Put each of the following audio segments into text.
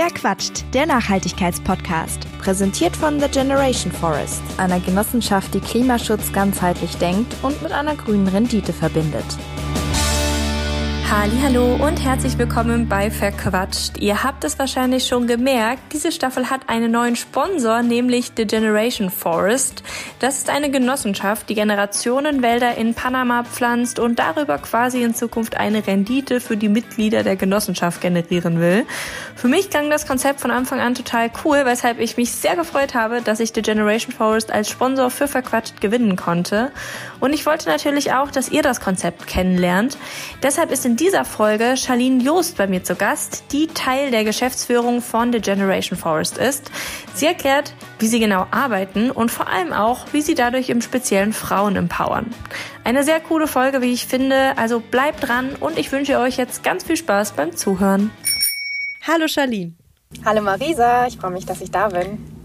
Wer quatscht? Der Nachhaltigkeitspodcast. Präsentiert von The Generation Forest, einer Genossenschaft, die Klimaschutz ganzheitlich denkt und mit einer grünen Rendite verbindet. Hallo und herzlich willkommen bei Verquatscht. Ihr habt es wahrscheinlich schon gemerkt, diese Staffel hat einen neuen Sponsor, nämlich The Generation Forest. Das ist eine Genossenschaft, die Generationenwälder in Panama pflanzt und darüber quasi in Zukunft eine Rendite für die Mitglieder der Genossenschaft generieren will. Für mich klang das Konzept von Anfang an total cool, weshalb ich mich sehr gefreut habe, dass ich The Generation Forest als Sponsor für Verquatscht gewinnen konnte. Und ich wollte natürlich auch, dass ihr das Konzept kennenlernt. Deshalb ist in dieser Folge Charlene Joost bei mir zu Gast, die Teil der Geschäftsführung von The Generation Forest ist. Sie erklärt, wie sie genau arbeiten und vor allem auch, wie sie dadurch im speziellen Frauen empowern. Eine sehr coole Folge, wie ich finde, also bleibt dran und ich wünsche euch jetzt ganz viel Spaß beim Zuhören. Hallo Charlene. Hallo Marisa, ich freue mich, dass ich da bin.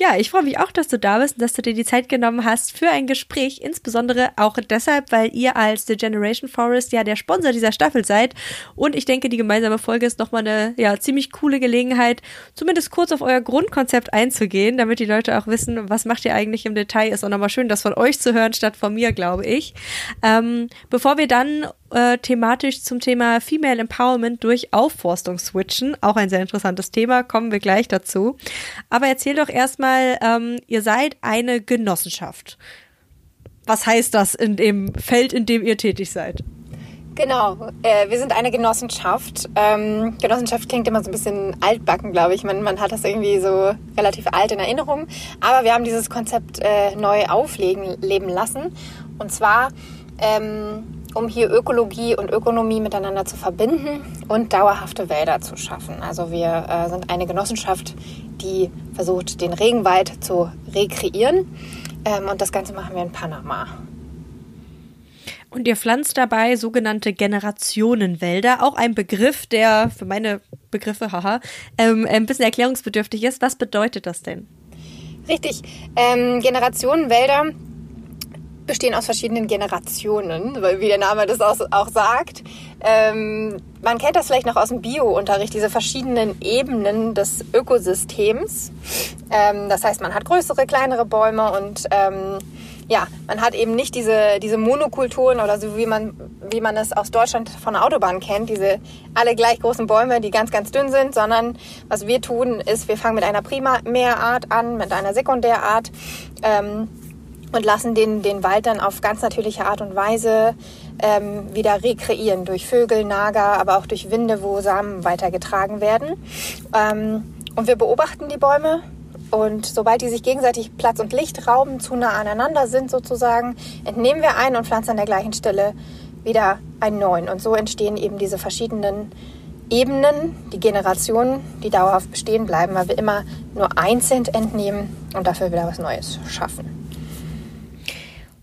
Ja, ich freue mich auch, dass du da bist und dass du dir die Zeit genommen hast für ein Gespräch. Insbesondere auch deshalb, weil ihr als The Generation Forest ja der Sponsor dieser Staffel seid. Und ich denke, die gemeinsame Folge ist nochmal eine ja, ziemlich coole Gelegenheit, zumindest kurz auf euer Grundkonzept einzugehen, damit die Leute auch wissen, was macht ihr eigentlich im Detail. Ist auch nochmal schön, das von euch zu hören, statt von mir, glaube ich. Ähm, bevor wir dann äh, thematisch zum Thema Female Empowerment durch Aufforstung switchen. Auch ein sehr interessantes Thema, kommen wir gleich dazu. Aber erzähl doch erstmal, ähm, ihr seid eine Genossenschaft. Was heißt das in dem Feld, in dem ihr tätig seid? Genau, äh, wir sind eine Genossenschaft. Ähm, Genossenschaft klingt immer so ein bisschen altbacken, glaube ich. Man, man hat das irgendwie so relativ alt in Erinnerung. Aber wir haben dieses Konzept äh, neu auflegen leben lassen. Und zwar ähm, um hier Ökologie und Ökonomie miteinander zu verbinden und dauerhafte Wälder zu schaffen. Also wir äh, sind eine Genossenschaft, die versucht, den Regenwald zu rekreieren. Ähm, und das Ganze machen wir in Panama. Und ihr pflanzt dabei sogenannte Generationenwälder, auch ein Begriff, der für meine Begriffe, haha, ähm, ein bisschen erklärungsbedürftig ist. Was bedeutet das denn? Richtig. Ähm, Generationenwälder bestehen aus verschiedenen Generationen, wie der Name das auch, sagt. Ähm, man kennt das vielleicht noch aus dem Bio-Unterricht, diese verschiedenen Ebenen des Ökosystems. Ähm, das heißt, man hat größere, kleinere Bäume und ähm, ja, man hat eben nicht diese, diese Monokulturen oder so wie man, wie man es aus Deutschland von der Autobahn kennt, diese alle gleich großen Bäume, die ganz, ganz dünn sind, sondern was wir tun, ist, wir fangen mit einer Primärart an, mit einer Sekundärart. Ähm, und lassen den, den Wald dann auf ganz natürliche Art und Weise ähm, wieder rekreieren durch Vögel, Nager, aber auch durch Winde, wo Samen weitergetragen werden. Ähm, und wir beobachten die Bäume und sobald die sich gegenseitig Platz und Licht rauben, zu nah aneinander sind sozusagen, entnehmen wir einen und pflanzen an der gleichen Stelle wieder einen neuen. Und so entstehen eben diese verschiedenen Ebenen, die Generationen, die dauerhaft bestehen bleiben, weil wir immer nur einzeln entnehmen und dafür wieder was Neues schaffen.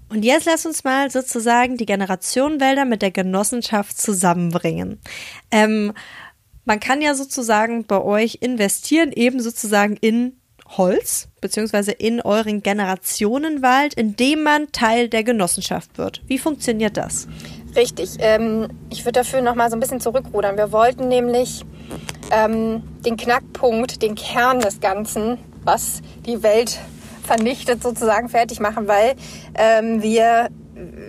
Und jetzt lass uns mal sozusagen die Generationenwälder mit der Genossenschaft zusammenbringen. Ähm, man kann ja sozusagen bei euch investieren, eben sozusagen in Holz, beziehungsweise in euren Generationenwald, indem man Teil der Genossenschaft wird. Wie funktioniert das? Richtig. Ähm, ich würde dafür nochmal so ein bisschen zurückrudern. Wir wollten nämlich ähm, den Knackpunkt, den Kern des Ganzen, was die Welt vernichtet sozusagen fertig machen, weil ähm, wir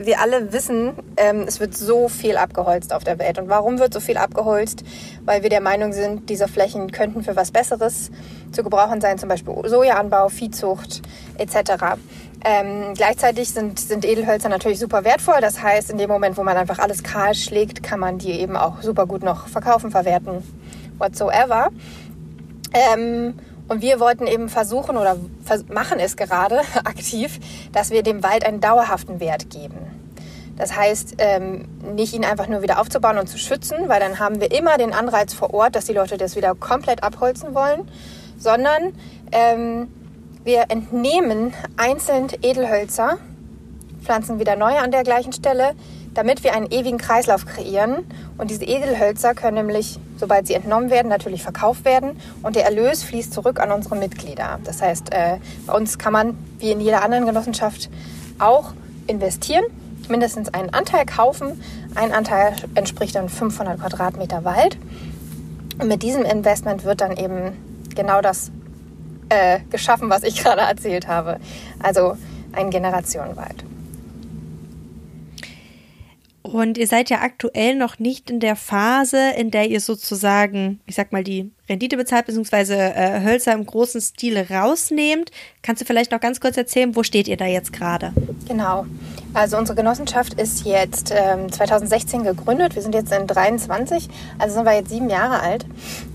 wir alle wissen, ähm, es wird so viel abgeholzt auf der Welt. Und warum wird so viel abgeholzt? Weil wir der Meinung sind, diese Flächen könnten für was Besseres zu gebrauchen sein, zum Beispiel Sojaanbau, Viehzucht etc. Ähm, gleichzeitig sind, sind Edelhölzer natürlich super wertvoll. Das heißt, in dem Moment, wo man einfach alles kahl schlägt, kann man die eben auch super gut noch verkaufen, verwerten, whatsoever. Ähm, und wir wollten eben versuchen oder machen es gerade aktiv, dass wir dem Wald einen dauerhaften Wert geben. Das heißt, ähm, nicht ihn einfach nur wieder aufzubauen und zu schützen, weil dann haben wir immer den Anreiz vor Ort, dass die Leute das wieder komplett abholzen wollen, sondern ähm, wir entnehmen einzeln Edelhölzer, pflanzen wieder neue an der gleichen Stelle, damit wir einen ewigen Kreislauf kreieren. Und diese Edelhölzer können nämlich, sobald sie entnommen werden, natürlich verkauft werden und der Erlös fließt zurück an unsere Mitglieder. Das heißt, äh, bei uns kann man, wie in jeder anderen Genossenschaft, auch investieren, mindestens einen Anteil kaufen. Ein Anteil entspricht dann 500 Quadratmeter Wald. Und mit diesem Investment wird dann eben genau das äh, geschaffen, was ich gerade erzählt habe. Also ein Generationenwald. Und ihr seid ja aktuell noch nicht in der Phase, in der ihr sozusagen, ich sag mal, die Rendite bezahlt, beziehungsweise äh, Hölzer im großen Stil rausnehmt. Kannst du vielleicht noch ganz kurz erzählen, wo steht ihr da jetzt gerade? Genau. Also unsere Genossenschaft ist jetzt ähm, 2016 gegründet. Wir sind jetzt in 23, also sind wir jetzt sieben Jahre alt.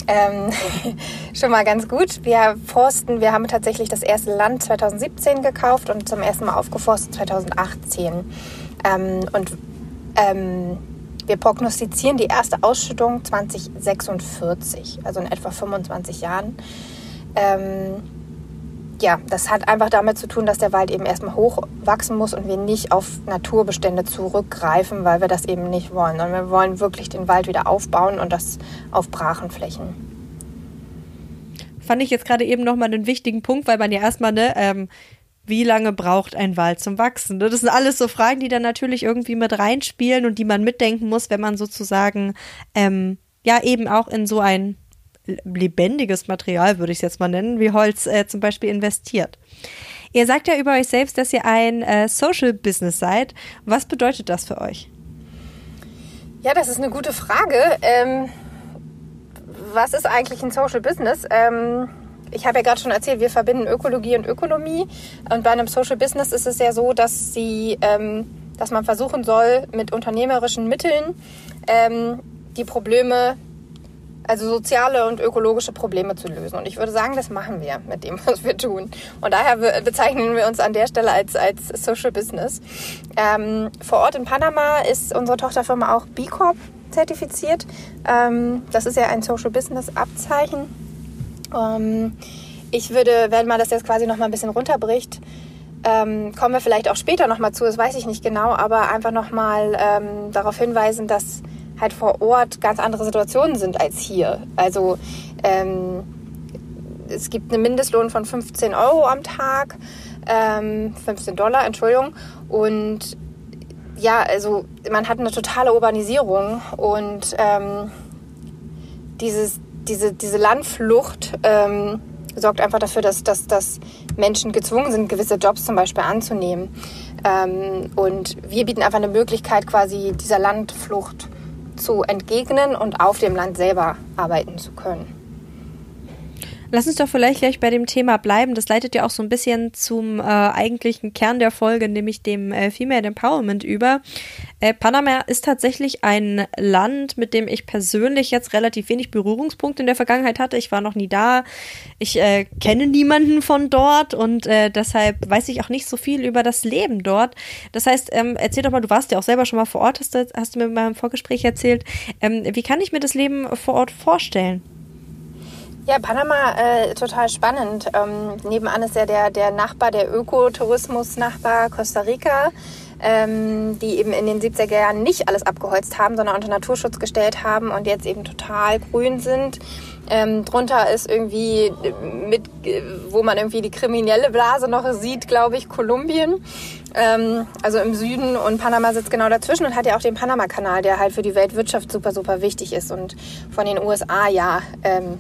Ähm, schon mal ganz gut. Wir forsten, wir haben tatsächlich das erste Land 2017 gekauft und zum ersten Mal aufgeforstet 2018. Ähm, und ähm, wir prognostizieren die erste Ausschüttung 2046, also in etwa 25 Jahren. Ähm, ja, das hat einfach damit zu tun, dass der Wald eben erstmal hochwachsen muss und wir nicht auf Naturbestände zurückgreifen, weil wir das eben nicht wollen, sondern wir wollen wirklich den Wald wieder aufbauen und das auf Brachenflächen. Fand ich jetzt gerade eben nochmal einen wichtigen Punkt, weil man ja erstmal ne, ähm, wie lange braucht ein Wald zum Wachsen? Das sind alles so Fragen, die dann natürlich irgendwie mit reinspielen und die man mitdenken muss, wenn man sozusagen ähm, ja eben auch in so ein lebendiges Material, würde ich es jetzt mal nennen, wie Holz äh, zum Beispiel investiert. Ihr sagt ja über euch selbst, dass ihr ein äh, Social Business seid. Was bedeutet das für euch? Ja, das ist eine gute Frage. Ähm, was ist eigentlich ein Social Business? Ähm, ich habe ja gerade schon erzählt, wir verbinden Ökologie und Ökonomie. Und bei einem Social Business ist es ja so, dass sie, ähm, dass man versuchen soll, mit unternehmerischen Mitteln ähm, die Probleme, also soziale und ökologische Probleme zu lösen. Und ich würde sagen, das machen wir mit dem, was wir tun. Und daher bezeichnen wir uns an der Stelle als, als Social Business. Ähm, vor Ort in Panama ist unsere Tochterfirma auch B Corp zertifiziert. Ähm, das ist ja ein Social Business Abzeichen. Ähm, ich würde, wenn man das jetzt quasi noch mal ein bisschen runterbricht, ähm, kommen wir vielleicht auch später noch mal zu, das weiß ich nicht genau, aber einfach noch mal ähm, darauf hinweisen, dass halt vor Ort ganz andere Situationen sind als hier. Also ähm, es gibt einen Mindestlohn von 15 Euro am Tag, ähm, 15 Dollar, Entschuldigung, und ja, also man hat eine totale Urbanisierung und ähm, dieses diese, diese Landflucht ähm, sorgt einfach dafür, dass, dass, dass Menschen gezwungen sind, gewisse Jobs zum Beispiel anzunehmen. Ähm, und wir bieten einfach eine Möglichkeit, quasi dieser Landflucht zu entgegnen und auf dem Land selber arbeiten zu können. Lass uns doch vielleicht gleich bei dem Thema bleiben. Das leitet ja auch so ein bisschen zum äh, eigentlichen Kern der Folge, nämlich dem äh, Female Empowerment über. Äh, Panama ist tatsächlich ein Land, mit dem ich persönlich jetzt relativ wenig Berührungspunkte in der Vergangenheit hatte. Ich war noch nie da. Ich äh, kenne niemanden von dort und äh, deshalb weiß ich auch nicht so viel über das Leben dort. Das heißt, ähm, erzähl doch mal, du warst ja auch selber schon mal vor Ort, hast du, hast du mir beim Vorgespräch erzählt. Ähm, wie kann ich mir das Leben vor Ort vorstellen? Ja, Panama äh, total spannend. Ähm, nebenan ist ja der, der Nachbar, der Ökotourismus-Nachbar Costa Rica, ähm, die eben in den 70er Jahren nicht alles abgeholzt haben, sondern unter Naturschutz gestellt haben und jetzt eben total grün sind. Ähm, drunter ist irgendwie mit, wo man irgendwie die kriminelle Blase noch sieht, glaube ich, Kolumbien. Ähm, also im Süden und Panama sitzt genau dazwischen und hat ja auch den Panama-Kanal, der halt für die Weltwirtschaft super, super wichtig ist und von den USA ja ähm,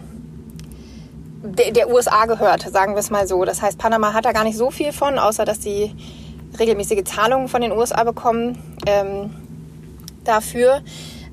der, der USA gehört, sagen wir es mal so. Das heißt, Panama hat da gar nicht so viel von, außer dass sie regelmäßige Zahlungen von den USA bekommen ähm, dafür.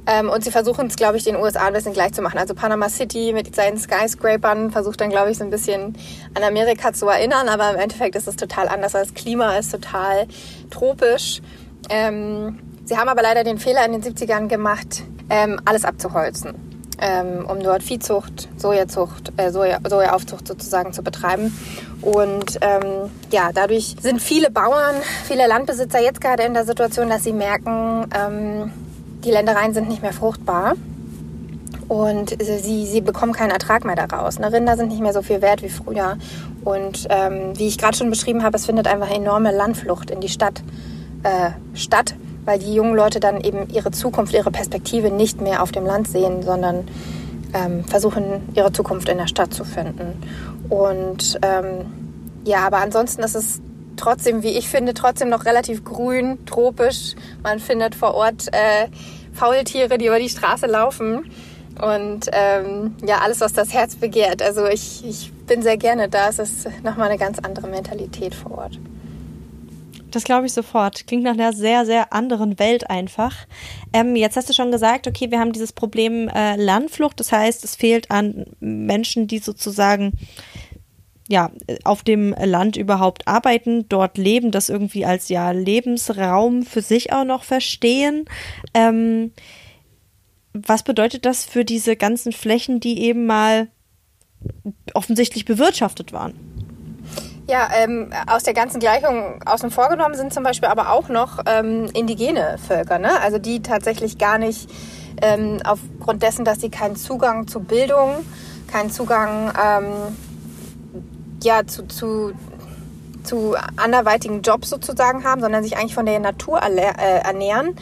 Ähm, und sie versuchen es, glaube ich, den USA ein bisschen gleich zu machen. Also Panama City mit seinen Skyscrapern versucht dann, glaube ich, so ein bisschen an Amerika zu erinnern, aber im Endeffekt ist es total anders. Das Klima ist total tropisch. Ähm, sie haben aber leider den Fehler in den 70ern gemacht, ähm, alles abzuholzen ähm, um dort Viehzucht, Sojazucht, äh, Soja, Sojaaufzucht sozusagen zu betreiben. Und ähm, ja, dadurch sind viele Bauern, viele Landbesitzer jetzt gerade in der Situation, dass sie merken, ähm, die Ländereien sind nicht mehr fruchtbar. Und sie, sie bekommen keinen Ertrag mehr daraus. Ne? Rinder sind nicht mehr so viel wert wie früher. Und ähm, wie ich gerade schon beschrieben habe, es findet einfach enorme Landflucht in die Stadt äh, statt weil die jungen Leute dann eben ihre Zukunft, ihre Perspektive nicht mehr auf dem Land sehen, sondern ähm, versuchen, ihre Zukunft in der Stadt zu finden. Und ähm, ja, aber ansonsten ist es trotzdem, wie ich finde, trotzdem noch relativ grün, tropisch. Man findet vor Ort äh, Faultiere, die über die Straße laufen. und ähm, ja, alles, was das Herz begehrt. Also ich, ich bin sehr gerne da. Es ist nochmal eine ganz andere Mentalität vor Ort. Das glaube ich sofort. Klingt nach einer sehr, sehr anderen Welt einfach. Ähm, jetzt hast du schon gesagt, okay, wir haben dieses Problem äh, Landflucht. Das heißt, es fehlt an Menschen, die sozusagen ja, auf dem Land überhaupt arbeiten, dort leben, das irgendwie als ja Lebensraum für sich auch noch verstehen. Ähm, was bedeutet das für diese ganzen Flächen, die eben mal offensichtlich bewirtschaftet waren? Ja, ähm, aus der ganzen Gleichung außen vorgenommen sind zum Beispiel aber auch noch ähm, indigene Völker, ne? also die tatsächlich gar nicht ähm, aufgrund dessen, dass sie keinen Zugang zu Bildung, keinen Zugang ähm, ja, zu, zu, zu anderweitigen Jobs sozusagen haben, sondern sich eigentlich von der Natur äh, ernähren,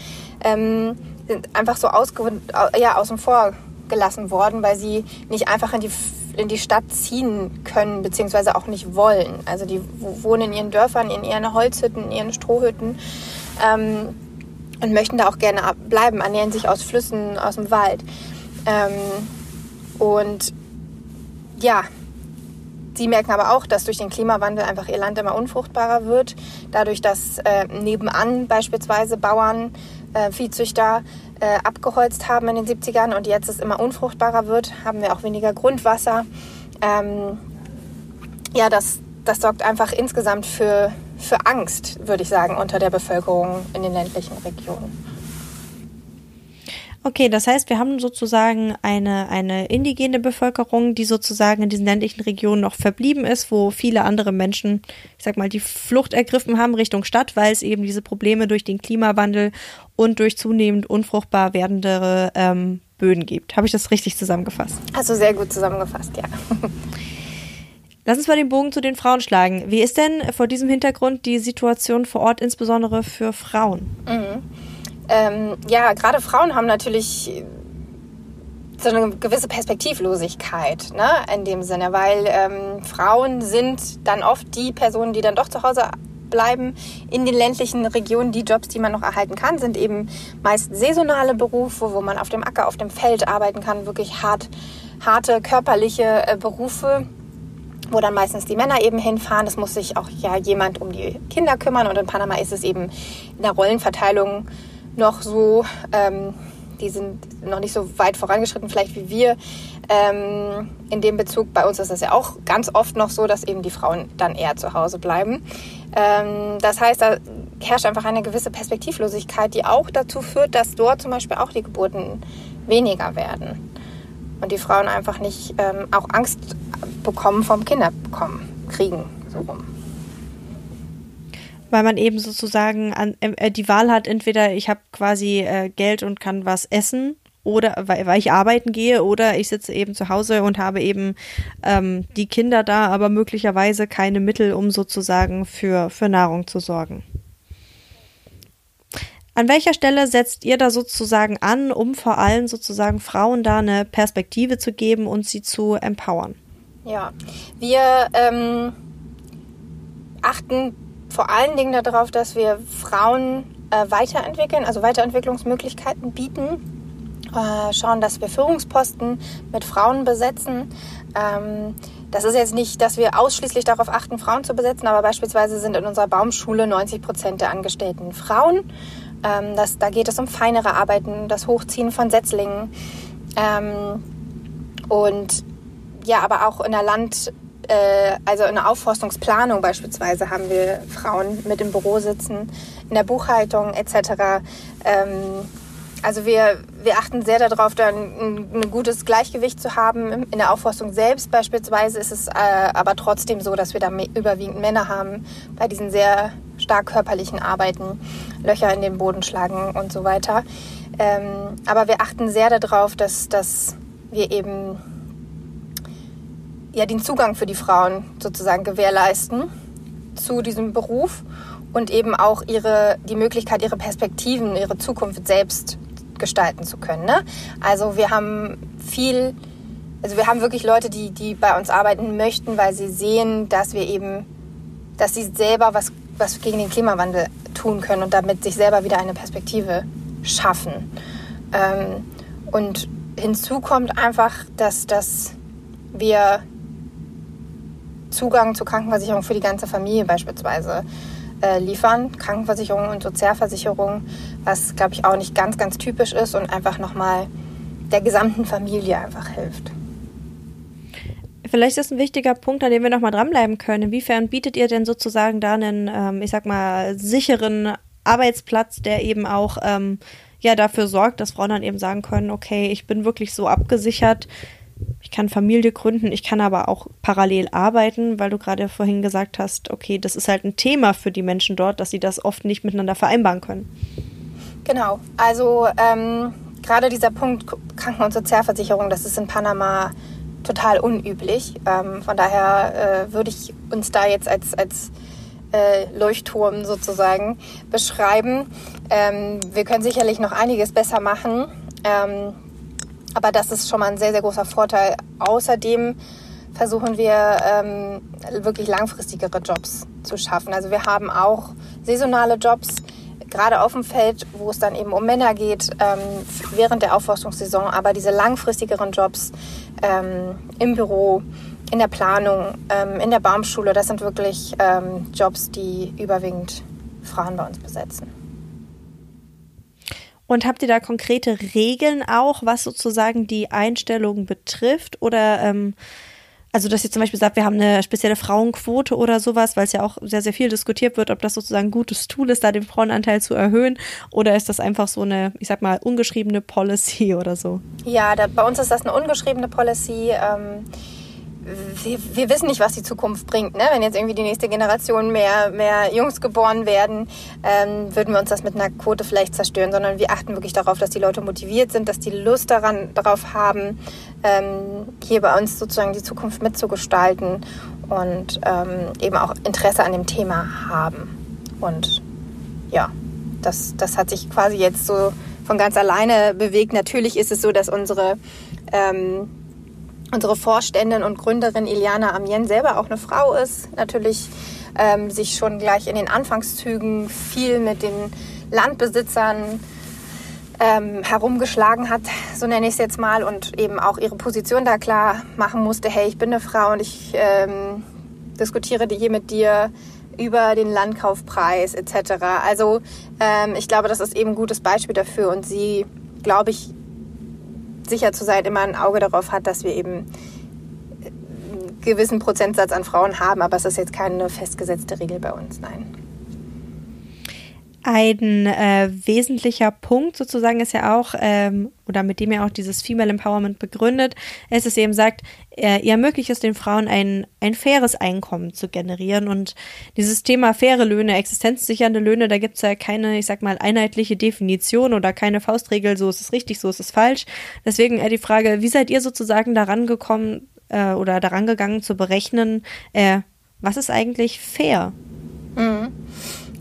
ähm, sind einfach so ausge ja, außen vor gelassen worden, weil sie nicht einfach in die, in die Stadt ziehen können, beziehungsweise auch nicht wollen. Also die wohnen in ihren Dörfern, in ihren Holzhütten, in ihren Strohhütten ähm, und möchten da auch gerne bleiben, ernähren sich aus Flüssen, aus dem Wald. Ähm, und ja, Sie merken aber auch, dass durch den Klimawandel einfach ihr Land immer unfruchtbarer wird. Dadurch, dass äh, nebenan beispielsweise Bauern, äh, Viehzüchter äh, abgeholzt haben in den 70ern und jetzt es immer unfruchtbarer wird, haben wir auch weniger Grundwasser. Ähm, ja, das, das sorgt einfach insgesamt für, für Angst, würde ich sagen, unter der Bevölkerung in den ländlichen Regionen. Okay, das heißt, wir haben sozusagen eine, eine indigene Bevölkerung, die sozusagen in diesen ländlichen Regionen noch verblieben ist, wo viele andere Menschen, ich sag mal, die Flucht ergriffen haben Richtung Stadt, weil es eben diese Probleme durch den Klimawandel und durch zunehmend unfruchtbar werdende ähm, Böden gibt. Habe ich das richtig zusammengefasst? Also sehr gut zusammengefasst, ja. Lass uns mal den Bogen zu den Frauen schlagen. Wie ist denn vor diesem Hintergrund die Situation vor Ort, insbesondere für Frauen? Mhm. Ähm, ja, gerade Frauen haben natürlich so eine gewisse Perspektivlosigkeit ne, in dem Sinne, weil ähm, Frauen sind dann oft die Personen, die dann doch zu Hause bleiben in den ländlichen Regionen. Die Jobs, die man noch erhalten kann, sind eben meist saisonale Berufe, wo man auf dem Acker, auf dem Feld arbeiten kann, wirklich hart, harte körperliche äh, Berufe wo dann meistens die Männer eben hinfahren. Es muss sich auch ja jemand um die Kinder kümmern und in Panama ist es eben in der Rollenverteilung noch so, ähm, die sind noch nicht so weit vorangeschritten vielleicht wie wir. Ähm, in dem Bezug, bei uns ist es ja auch ganz oft noch so, dass eben die Frauen dann eher zu Hause bleiben. Ähm, das heißt, da herrscht einfach eine gewisse Perspektivlosigkeit, die auch dazu führt, dass dort zum Beispiel auch die Geburten weniger werden. Und die Frauen einfach nicht ähm, auch Angst bekommen vom Kinderbekommen, kriegen, so rum weil man eben sozusagen an, äh, die Wahl hat, entweder ich habe quasi äh, Geld und kann was essen oder weil, weil ich arbeiten gehe oder ich sitze eben zu Hause und habe eben ähm, die Kinder da, aber möglicherweise keine Mittel, um sozusagen für, für Nahrung zu sorgen. An welcher Stelle setzt ihr da sozusagen an, um vor allem sozusagen Frauen da eine Perspektive zu geben und sie zu empowern? Ja, wir ähm, achten vor allen Dingen darauf, dass wir Frauen äh, weiterentwickeln, also Weiterentwicklungsmöglichkeiten bieten. Äh, schauen, dass wir Führungsposten mit Frauen besetzen. Ähm, das ist jetzt nicht, dass wir ausschließlich darauf achten, Frauen zu besetzen, aber beispielsweise sind in unserer Baumschule 90 Prozent der Angestellten Frauen. Ähm, das, da geht es um feinere Arbeiten, das Hochziehen von Setzlingen. Ähm, und ja, aber auch in der Land, also in der Aufforstungsplanung beispielsweise haben wir Frauen mit im Büro sitzen, in der Buchhaltung etc. Ähm, also wir, wir achten sehr darauf, da ein, ein, gutes Gleichgewicht zu haben. In der Aufforstung selbst beispielsweise ist es äh, aber trotzdem so, dass wir da überwiegend Männer haben bei diesen sehr stark körperlichen Arbeiten, Löcher in den Boden schlagen und so weiter. Ähm, aber wir achten sehr darauf, dass, dass wir eben ja, den Zugang für die Frauen sozusagen gewährleisten zu diesem Beruf und eben auch ihre, die Möglichkeit, ihre Perspektiven, ihre Zukunft selbst gestalten zu können. Ne? Also wir haben viel, also wir haben wirklich Leute, die, die bei uns arbeiten möchten, weil sie sehen, dass wir eben, dass sie selber was, was gegen den Klimawandel tun können und damit sich selber wieder eine Perspektive schaffen. Ähm, und hinzu kommt einfach, dass, dass wir Zugang zur Krankenversicherung für die ganze Familie beispielsweise äh, liefern. Krankenversicherung und Sozialversicherung, was, glaube ich, auch nicht ganz, ganz typisch ist und einfach nochmal der gesamten Familie einfach hilft. Vielleicht ist ein wichtiger Punkt, an dem wir nochmal dranbleiben können. Inwiefern bietet ihr denn sozusagen da einen, ähm, ich sag mal, sicheren Arbeitsplatz, der eben auch ähm, ja dafür sorgt, dass Frauen dann eben sagen können, okay, ich bin wirklich so abgesichert, ich kann Familie gründen, ich kann aber auch parallel arbeiten, weil du gerade vorhin gesagt hast, okay, das ist halt ein Thema für die Menschen dort, dass sie das oft nicht miteinander vereinbaren können. Genau, also ähm, gerade dieser Punkt Kranken- und Sozialversicherung, das ist in Panama total unüblich. Ähm, von daher äh, würde ich uns da jetzt als, als äh, Leuchtturm sozusagen beschreiben. Ähm, wir können sicherlich noch einiges besser machen. Aber das ist schon mal ein sehr, sehr großer Vorteil. Außerdem versuchen wir ähm, wirklich langfristigere Jobs zu schaffen. Also wir haben auch saisonale Jobs, gerade auf dem Feld, wo es dann eben um Männer geht, ähm, während der Aufforstungssaison. Aber diese langfristigeren Jobs ähm, im Büro, in der Planung, ähm, in der Baumschule, das sind wirklich ähm, Jobs, die überwiegend Frauen bei uns besetzen. Und habt ihr da konkrete Regeln auch, was sozusagen die Einstellung betrifft? Oder ähm, also dass ihr zum Beispiel sagt, wir haben eine spezielle Frauenquote oder sowas, weil es ja auch sehr, sehr viel diskutiert wird, ob das sozusagen ein gutes Tool ist, da den Frauenanteil zu erhöhen, oder ist das einfach so eine, ich sag mal, ungeschriebene Policy oder so? Ja, da, bei uns ist das eine ungeschriebene Policy. Ähm wir, wir, wissen nicht, was die Zukunft bringt. Ne? Wenn jetzt irgendwie die nächste Generation mehr, mehr Jungs geboren werden, ähm, würden wir uns das mit einer Quote vielleicht zerstören, sondern wir achten wirklich darauf, dass die Leute motiviert sind, dass die Lust daran, darauf haben, ähm, hier bei uns sozusagen die Zukunft mitzugestalten und ähm, eben auch Interesse an dem Thema haben. Und ja, das, das hat sich quasi jetzt so von ganz alleine bewegt. Natürlich ist es so, dass unsere ähm, unsere Vorständin und Gründerin Iliana Amien selber auch eine Frau ist, natürlich ähm, sich schon gleich in den Anfangszügen viel mit den Landbesitzern ähm, herumgeschlagen hat, so nenne ich es jetzt mal, und eben auch ihre Position da klar machen musste, hey, ich bin eine Frau und ich ähm, diskutiere hier mit dir über den Landkaufpreis etc. Also ähm, ich glaube, das ist eben ein gutes Beispiel dafür und sie, glaube ich, sicher zu sein, immer ein Auge darauf hat, dass wir eben einen gewissen Prozentsatz an Frauen haben, aber es ist jetzt keine festgesetzte Regel bei uns, nein. Ein äh, wesentlicher Punkt sozusagen ist ja auch, ähm, oder mit dem ja auch dieses Female Empowerment begründet, ist, dass eben sagt, äh, ihr ermöglicht es den Frauen, ein, ein faires Einkommen zu generieren. Und dieses Thema faire Löhne, existenzsichernde Löhne, da gibt es ja keine, ich sag mal, einheitliche Definition oder keine Faustregel, so ist es richtig, so ist es falsch. Deswegen äh, die Frage, wie seid ihr sozusagen daran gekommen äh, oder daran gegangen zu berechnen, äh, was ist eigentlich fair? Mhm.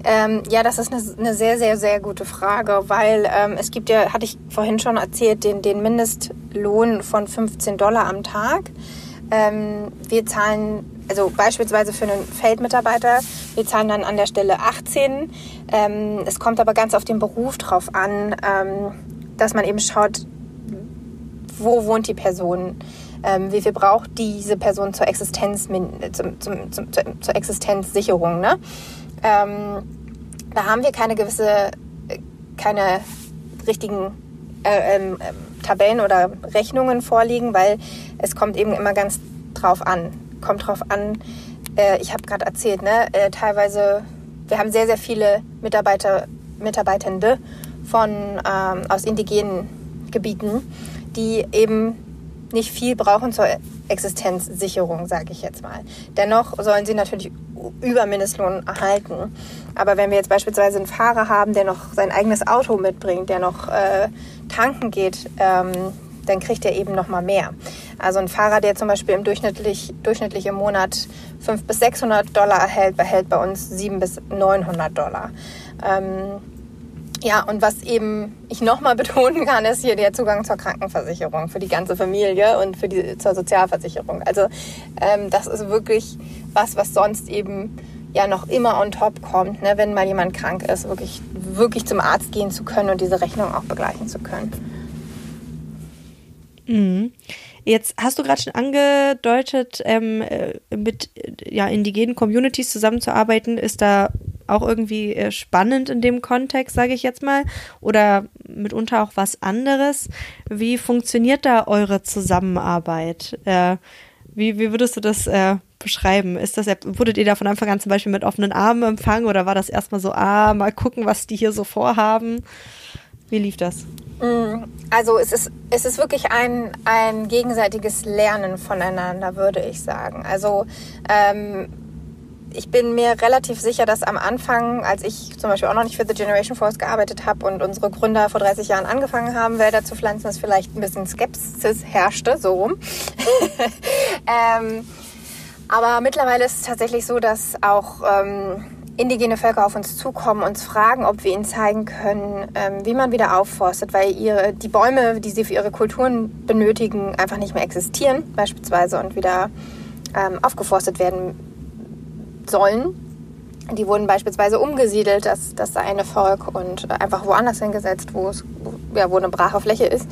Ähm, ja, das ist eine, eine, sehr, sehr, sehr gute Frage, weil ähm, es gibt ja, hatte ich vorhin schon erzählt, den, den Mindestlohn von 15 Dollar am Tag. Ähm, wir zahlen, also beispielsweise für einen Feldmitarbeiter, wir zahlen dann an der Stelle 18. Ähm, es kommt aber ganz auf den Beruf drauf an, ähm, dass man eben schaut, wo wohnt die Person. Ähm, wie viel braucht diese Person zur Existenz, zum, zum, zum, zur Existenzsicherung. Ne? Ähm, da haben wir keine gewisse, keine richtigen äh, ähm, Tabellen oder Rechnungen vorliegen, weil es kommt eben immer ganz drauf an. Kommt drauf an, äh, ich habe gerade erzählt, ne, äh, teilweise, wir haben sehr, sehr viele Mitarbeiter, Mitarbeitende von, ähm, aus indigenen Gebieten, die eben nicht viel brauchen zur Existenzsicherung, sage ich jetzt mal. Dennoch sollen sie natürlich über Mindestlohn erhalten. Aber wenn wir jetzt beispielsweise einen Fahrer haben, der noch sein eigenes Auto mitbringt, der noch äh, tanken geht, ähm, dann kriegt er eben noch mal mehr. Also ein Fahrer, der zum Beispiel im durchschnittlich, durchschnittlich im Monat 500 bis 600 Dollar erhält, behält bei uns 700 bis 900 Dollar. Ähm, ja, und was eben ich nochmal betonen kann, ist hier der Zugang zur Krankenversicherung für die ganze Familie und für die, zur Sozialversicherung. Also ähm, das ist wirklich was, was sonst eben ja noch immer on top kommt, ne, wenn mal jemand krank ist, wirklich, wirklich zum Arzt gehen zu können und diese Rechnung auch begleichen zu können. Mhm. Jetzt hast du gerade schon angedeutet, ähm, äh, mit ja, indigenen Communities zusammenzuarbeiten, ist da auch irgendwie äh, spannend in dem Kontext, sage ich jetzt mal, oder mitunter auch was anderes. Wie funktioniert da eure Zusammenarbeit? Äh, wie, wie würdest du das äh, beschreiben? Ist das, wurdet ihr da von Anfang an zum Beispiel mit offenen Armen empfangen oder war das erstmal so, ah, mal gucken, was die hier so vorhaben? Wie lief das? Mm, also es ist, es ist wirklich ein, ein gegenseitiges Lernen voneinander, würde ich sagen. Also ähm, ich bin mir relativ sicher, dass am Anfang, als ich zum Beispiel auch noch nicht für The Generation Force gearbeitet habe und unsere Gründer vor 30 Jahren angefangen haben, Wälder zu pflanzen, dass vielleicht ein bisschen Skepsis herrschte, so rum. ähm, aber mittlerweile ist es tatsächlich so, dass auch ähm, indigene Völker auf uns zukommen, uns fragen, ob wir ihnen zeigen können, ähm, wie man wieder aufforstet, weil ihre, die Bäume, die sie für ihre Kulturen benötigen, einfach nicht mehr existieren, beispielsweise, und wieder ähm, aufgeforstet werden sollen. Die wurden beispielsweise umgesiedelt, das, das eine Volk, und einfach woanders hingesetzt, wo, es, ja, wo eine brache Fläche ist.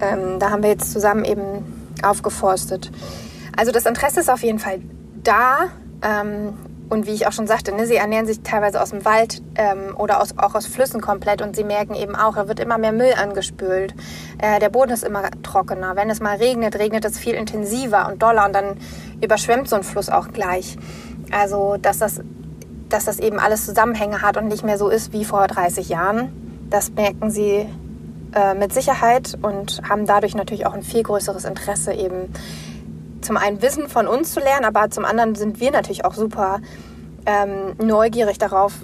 Ähm, da haben wir jetzt zusammen eben aufgeforstet. Also das Interesse ist auf jeden Fall da. Ähm, und wie ich auch schon sagte, ne, sie ernähren sich teilweise aus dem Wald ähm, oder aus, auch aus Flüssen komplett und sie merken eben auch, da wird immer mehr Müll angespült. Äh, der Boden ist immer trockener. Wenn es mal regnet, regnet es viel intensiver und doller und dann überschwemmt so ein Fluss auch gleich. Also, dass das, dass das eben alles Zusammenhänge hat und nicht mehr so ist wie vor 30 Jahren, das merken sie äh, mit Sicherheit und haben dadurch natürlich auch ein viel größeres Interesse eben zum einen Wissen von uns zu lernen, aber zum anderen sind wir natürlich auch super ähm, neugierig darauf,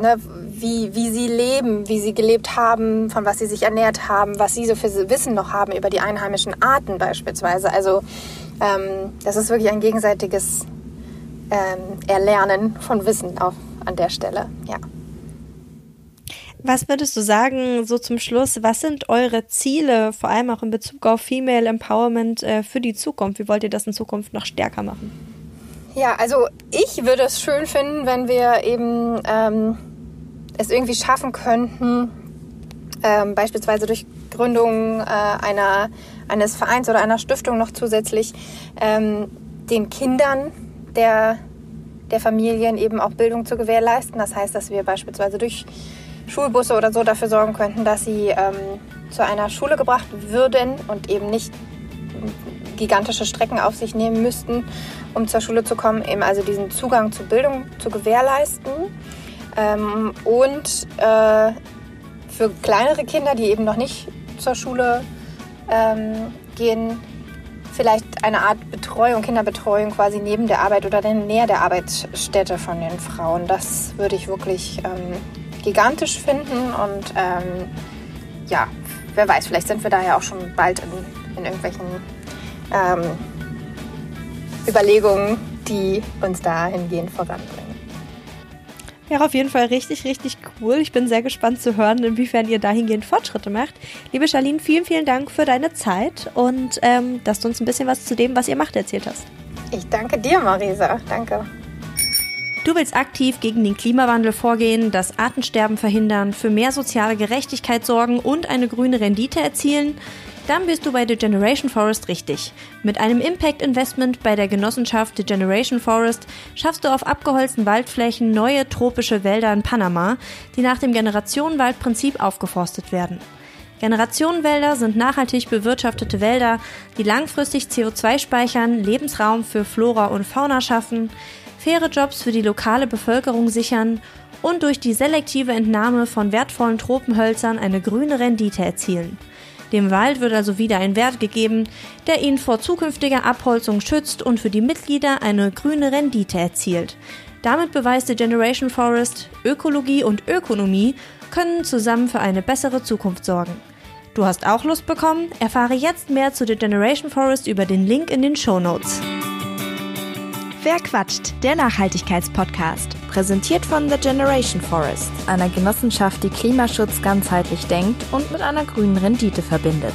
ne, wie, wie sie leben, wie sie gelebt haben, von was sie sich ernährt haben, was sie so für Wissen noch haben über die einheimischen Arten beispielsweise. Also ähm, das ist wirklich ein gegenseitiges ähm, Erlernen von Wissen auch an der Stelle, ja. Was würdest du sagen, so zum Schluss, was sind eure Ziele, vor allem auch in Bezug auf Female Empowerment äh, für die Zukunft? Wie wollt ihr das in Zukunft noch stärker machen? Ja, also ich würde es schön finden, wenn wir eben ähm, es irgendwie schaffen könnten, ähm, beispielsweise durch Gründung äh, einer, eines Vereins oder einer Stiftung noch zusätzlich ähm, den Kindern der, der Familien eben auch Bildung zu gewährleisten. Das heißt, dass wir beispielsweise durch Schulbusse oder so dafür sorgen könnten, dass sie ähm, zu einer Schule gebracht würden und eben nicht gigantische Strecken auf sich nehmen müssten, um zur Schule zu kommen, eben also diesen Zugang zu Bildung zu gewährleisten. Ähm, und äh, für kleinere Kinder, die eben noch nicht zur Schule ähm, gehen, vielleicht eine Art Betreuung, Kinderbetreuung quasi neben der Arbeit oder näher der Arbeitsstätte von den Frauen. Das würde ich wirklich ähm, gigantisch finden und ähm, ja, wer weiß, vielleicht sind wir da ja auch schon bald in, in irgendwelchen ähm, Überlegungen, die uns dahingehend voranbringen. Wäre auf jeden Fall richtig, richtig cool. Ich bin sehr gespannt zu hören, inwiefern ihr dahingehend Fortschritte macht. Liebe Charlene, vielen, vielen Dank für deine Zeit und ähm, dass du uns ein bisschen was zu dem, was ihr macht, erzählt hast. Ich danke dir, Marisa. Danke. Du willst aktiv gegen den Klimawandel vorgehen, das Artensterben verhindern, für mehr soziale Gerechtigkeit sorgen und eine grüne Rendite erzielen? Dann bist du bei The Generation Forest richtig. Mit einem Impact Investment bei der Genossenschaft The Generation Forest schaffst du auf abgeholzten Waldflächen neue tropische Wälder in Panama, die nach dem Generationenwaldprinzip aufgeforstet werden. Generationenwälder sind nachhaltig bewirtschaftete Wälder, die langfristig CO2 speichern, Lebensraum für Flora und Fauna schaffen, faire Jobs für die lokale Bevölkerung sichern und durch die selektive Entnahme von wertvollen Tropenhölzern eine grüne Rendite erzielen. Dem Wald wird also wieder ein Wert gegeben, der ihn vor zukünftiger Abholzung schützt und für die Mitglieder eine grüne Rendite erzielt. Damit beweist die Generation Forest, Ökologie und Ökonomie können zusammen für eine bessere Zukunft sorgen. Du hast auch Lust bekommen? Erfahre jetzt mehr zu The Generation Forest über den Link in den Show Notes. Wer quatscht? Der Nachhaltigkeitspodcast. Präsentiert von The Generation Forest, einer Genossenschaft, die Klimaschutz ganzheitlich denkt und mit einer grünen Rendite verbindet.